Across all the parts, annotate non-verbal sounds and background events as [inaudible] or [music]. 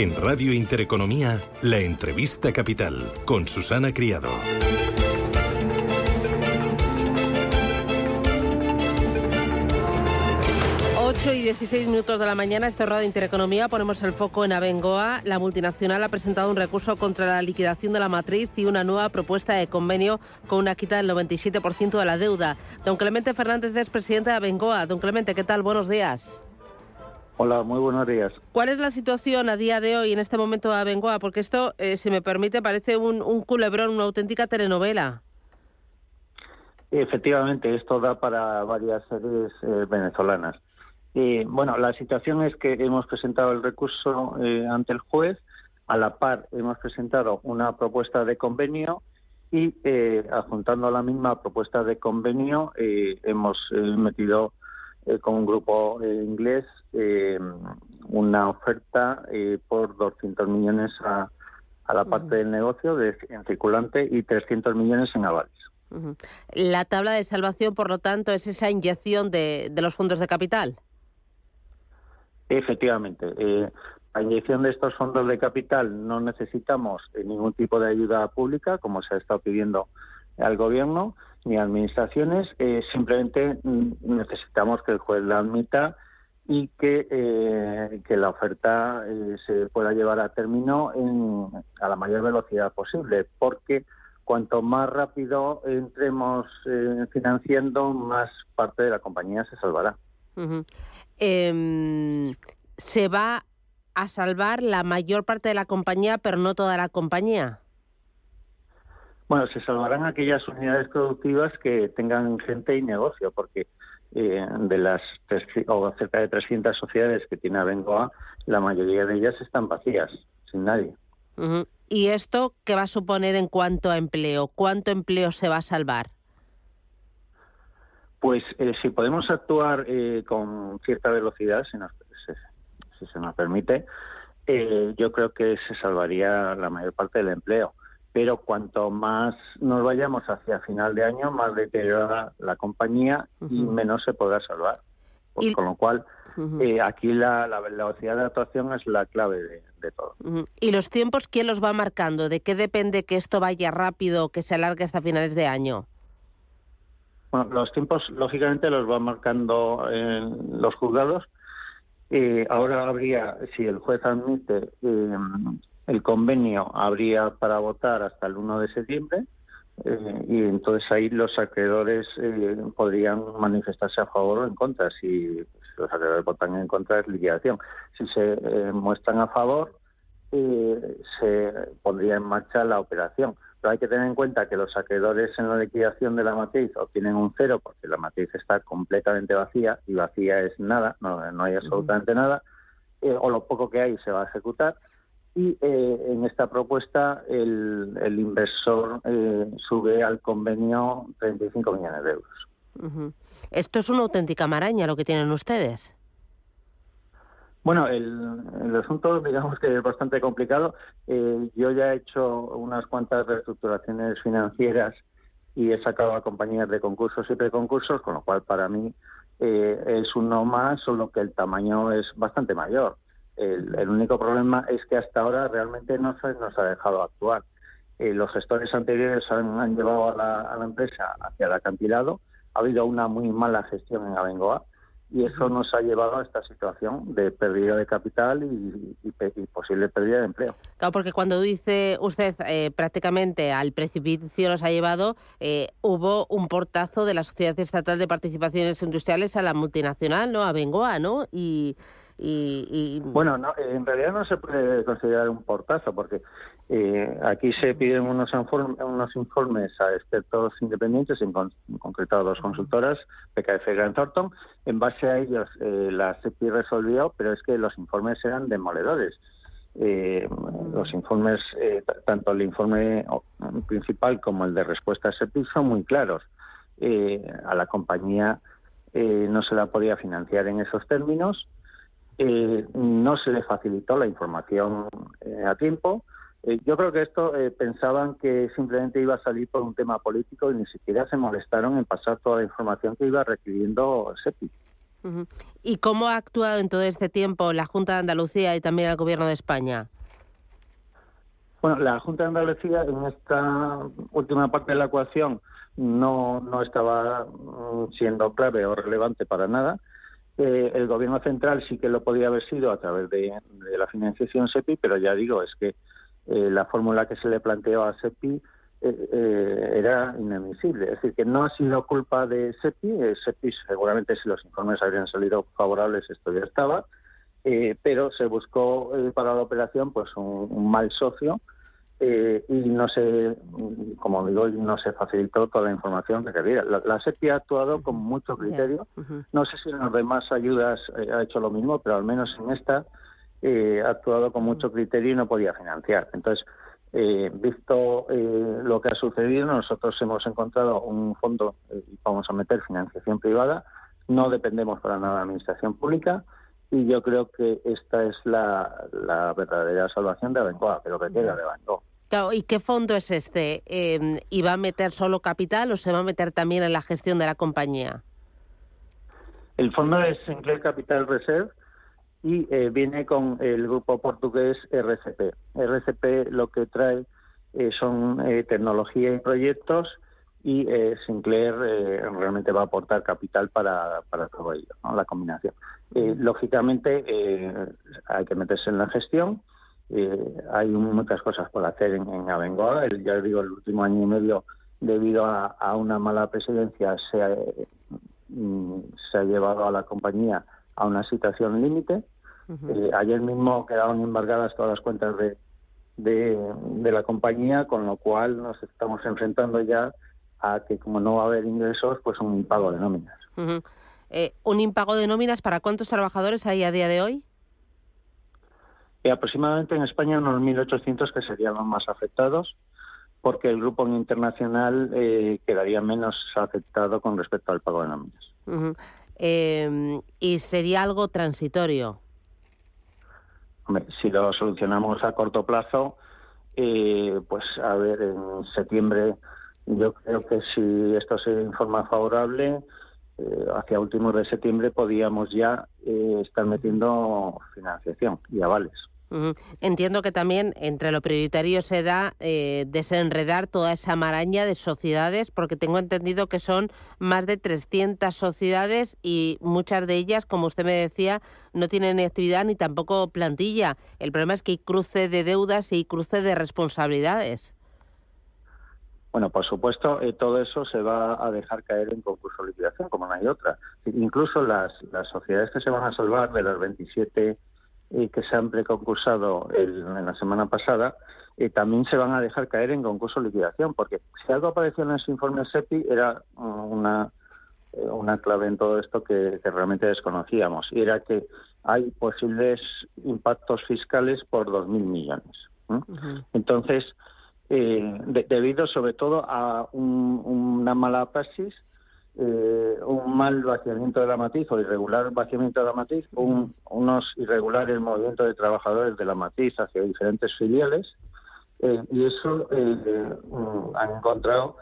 En Radio Intereconomía, la entrevista capital con Susana Criado. 8 y 16 minutos de la mañana, este Radio Intereconomía, ponemos el foco en Abengoa. La multinacional ha presentado un recurso contra la liquidación de la matriz y una nueva propuesta de convenio con una quita del 97% de la deuda. Don Clemente Fernández es presidente de Abengoa. Don Clemente, ¿qué tal? Buenos días. Hola, muy buenos días. ¿Cuál es la situación a día de hoy en este momento de Abengoa? Porque esto, eh, si me permite, parece un, un culebrón, una auténtica telenovela. Efectivamente, esto da para varias series eh, venezolanas. Eh, bueno, la situación es que hemos presentado el recurso eh, ante el juez, a la par hemos presentado una propuesta de convenio y eh, adjuntando a la misma propuesta de convenio eh, hemos metido con un grupo inglés una oferta por 200 millones a, la parte del negocio de, en circulante y 300 millones en avales. La tabla de salvación, por lo tanto, es esa inyección de los fondos de capital. Efectivamente. Eh, la inyección de estos fondos de capital no necesitamos ningún tipo de ayuda pública, como se ha estado pidiendo al Gobierno ni administraciones. Eh, simplemente mm, necesitamos que el juez la admita y que, eh, que la oferta eh, se pueda llevar a término en, a la mayor velocidad posible, porque cuanto más rápido entremos financiando, más parte de la compañía se salvará. Em, se va a salvar la mayor parte de la compañía, pero no toda la compañía. Bueno, se salvarán aquellas unidades productivas que tengan gente y negocio, porque eh, de las o cerca de 300 sociedades que tiene Abengoa, la mayoría de ellas están vacías, sin nadie. ¿Y esto qué va a suponer en cuanto a empleo? ¿Cuánto empleo se va a salvar? Pues eh, si podemos actuar eh, con cierta velocidad, si, si, se nos permite, eh, yo creo que se salvaría la mayor parte del empleo. Pero cuanto más nos vayamos hacia final de año, más deteriorará la compañía y menos se podrá salvar. Pues, con lo cual, aquí la, velocidad de actuación es la clave de, todo. ¿Y los tiempos quién los va marcando? ¿De qué depende que esto vaya rápido, que se alargue hasta finales de año? Bueno, los tiempos, lógicamente, los van marcando en los juzgados. Eh, ahora habría, si el juez admite eh, el convenio, habría para votar hasta el 1 de septiembre. Eh, y entonces ahí los acreedores podrían manifestarse a favor o en contra. Si los acreedores votan en contra es liquidación. Si se muestran a favor, se pondría en marcha la operación. Pero hay que tener en cuenta que los acreedores en la liquidación de la matriz obtienen un cero porque la matriz está completamente vacía y vacía es nada, no, hay absolutamente nada, eh, o lo poco que hay se va a ejecutar. Y eh, en esta propuesta el, el inversor eh, sube al convenio 35 millones de euros. Esto es una auténtica maraña lo que tienen ustedes. Bueno, el, el, asunto [laughs] digamos que es bastante complicado. Eh, yo ya he hecho unas cuantas reestructuraciones financieras y he sacado a compañías de concursos y preconcursos, con lo cual para mí eh, es uno más, solo que el tamaño es bastante mayor. El, único problema es que hasta ahora realmente no se nos ha dejado actuar. Eh, los gestores anteriores han, llevado a la, a la empresa hacia el acantilado. Ha habido una muy mala gestión en Abengoa y eso nos ha llevado a esta situación de pérdida de capital y, posible pérdida de empleo. Claro, porque cuando dice usted eh, prácticamente al precipicio nos ha llevado, eh, hubo un portazo de la Sociedad Estatal de Participaciones Industriales a la multinacional, ¿no? A Bengoa, ¿no? Y, Bueno, no, en realidad no se puede considerar un portazo porque eh, aquí se piden unos, informes a expertos independientes, en, concreto a dos consultoras, PKF y Grant Thornton. En base a ellos, eh, la CEPI resolvió, pero es que los informes eran demoledores. Eh, los informes, eh, tanto el informe principal como el de respuesta a CEPI son muy claros. a la compañía no se la podía financiar en esos términos eh, no se le facilitó la información eh, a tiempo. Eh, yo creo que esto pensaban que simplemente iba a salir por un tema político y ni siquiera se molestaron en pasar toda la información que iba requiriendo SEPI. ¿Y cómo ha actuado en todo este tiempo la Junta de Andalucía y también el Gobierno de España? Bueno, la Junta de Andalucía en esta última parte de la ecuación no, no estaba mm, siendo clave o relevante para nada. Eh, el gobierno central sí que lo podía haber sido a través de, la financiación SEPI, pero ya digo, es que eh, la fórmula que se le planteó a SEPI eh, era inadmisible. Es decir, que no ha sido culpa de SEPI. SEPI seguramente si los informes habrían salido favorables esto ya estaba, pero se buscó para la operación pues un mal socio eh, y no se, como digo, no se facilitó toda la información que quería. La, la SEPI ha actuado con mucho criterio. No sé si en las demás ayudas eh, ha hecho lo mismo, pero al menos en esta eh, ha actuado con mucho criterio y no podía financiar. Entonces, visto lo que ha sucedido, nosotros hemos encontrado un fondo y vamos a meter financiación privada. No dependemos para nada de la administración pública y yo creo que esta es la, la verdadera salvación de Abengoa, pero que queda de Abengoa. ¿y qué fondo es este? Eh, ¿Y va a meter solo capital o se va a meter también en la gestión de la compañía? El fondo es Sinclair Capital Reserve y eh, viene con el grupo portugués RCP. RCP lo que trae eh, son eh, tecnología y proyectos y Sinclair realmente va a aportar capital para, para todo ello, la combinación. lógicamente hay que meterse en la gestión eh, hay muchas cosas por hacer en, en Abengoa. El, ya digo, el último año y medio, debido a, una mala presidencia, se ha, mm, se ha llevado a la compañía a una situación límite. Eh, ayer mismo quedaron embargadas todas las cuentas de, de, la compañía, con lo cual nos estamos enfrentando ya a que como no va a haber ingresos, pues un impago de nóminas. Eh, ¿Un impago de nóminas para cuántos trabajadores hay a día de hoy? Aproximadamente en España unos 1.800 que serían los más afectados, porque el grupo internacional eh, quedaría menos afectado con respecto al pago de nóminas. Em, ¿Y sería algo transitorio? si lo solucionamos a corto plazo, eh, pues a ver, en septiembre yo creo que si esto se informa favorable, eh, hacia últimos de septiembre podíamos ya estar metiendo financiación y avales. Entiendo que también entre lo prioritario se da eh, desenredar toda esa maraña de sociedades, porque tengo entendido que son más de 300 sociedades y muchas de ellas, como usted me decía, no tienen actividad ni tampoco plantilla. El problema es que hay cruce de deudas y cruce de responsabilidades. Bueno, por supuesto, eh, todo eso se va a dejar caer en concurso de liquidación, como no hay otra. Incluso las, las sociedades que se van a salvar de las 27 y que se han preconcursado en la semana pasada, eh, también se van a dejar caer en concurso de liquidación, porque si algo apareció en ese informe SEPI era uh, una, eh, una clave en todo esto que, realmente desconocíamos, y era que hay posibles impactos fiscales por 2.000 millones. Entonces, eh, debido sobre todo a una mala praxis eh, un mal vaciamiento de la matriz o irregular vaciamiento de la matriz, un, unos irregulares movimientos de trabajadores de la matriz hacia diferentes filiales, eh, y eso eh, mm, han encontrado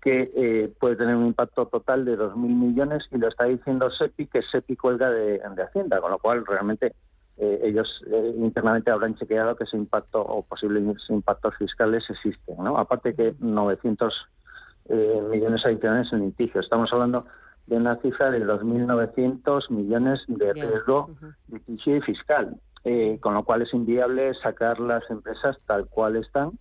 que puede tener un impacto total de 2.000 millones y lo está diciendo SEPI, que SEPI cuelga de, Hacienda, con lo cual realmente ellos internamente habrán chequeado que ese impacto o posibles impactos fiscales existen. ¿no? Aparte que 900 eh, millones adicionales en litigio. Estamos hablando de una cifra de 2.900 millones de riesgo litigio y fiscal, eh, con lo cual es inviable sacar las empresas tal cual están.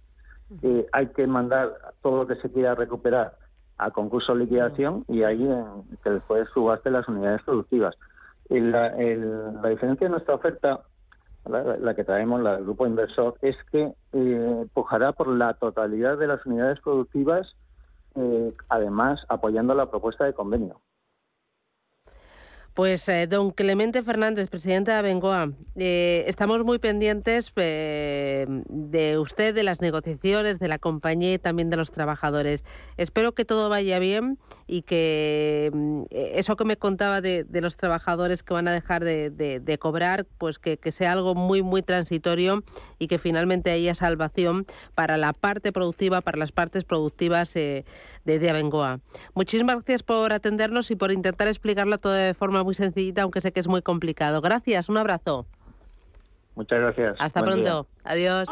Eh, hay que mandar todo lo que se quiera recuperar a concurso de liquidación y ahí que después subaste las unidades productivas. La, diferencia de nuestra oferta, la, que traemos, la del grupo inversor, es que pujará por la totalidad de las unidades productivas eh, además apoyando la propuesta de convenio. Pues eh, don Clemente Fernández, presidente de Abengoa, eh, estamos muy pendientes eh, de usted, de las negociaciones, de la compañía y también de los trabajadores. Espero que todo vaya bien y que mm, eso que me contaba de, los trabajadores que van a dejar de, cobrar, pues que, sea algo muy, muy transitorio y que finalmente haya salvación para la parte productiva, para las partes productivas de, de Abengoa. Muchísimas gracias por atendernos y por intentar explicarlo todo de forma muy sencillita, aunque sé que es muy complicado. Gracias, un abrazo. Muchas gracias. Hasta pronto. Adiós.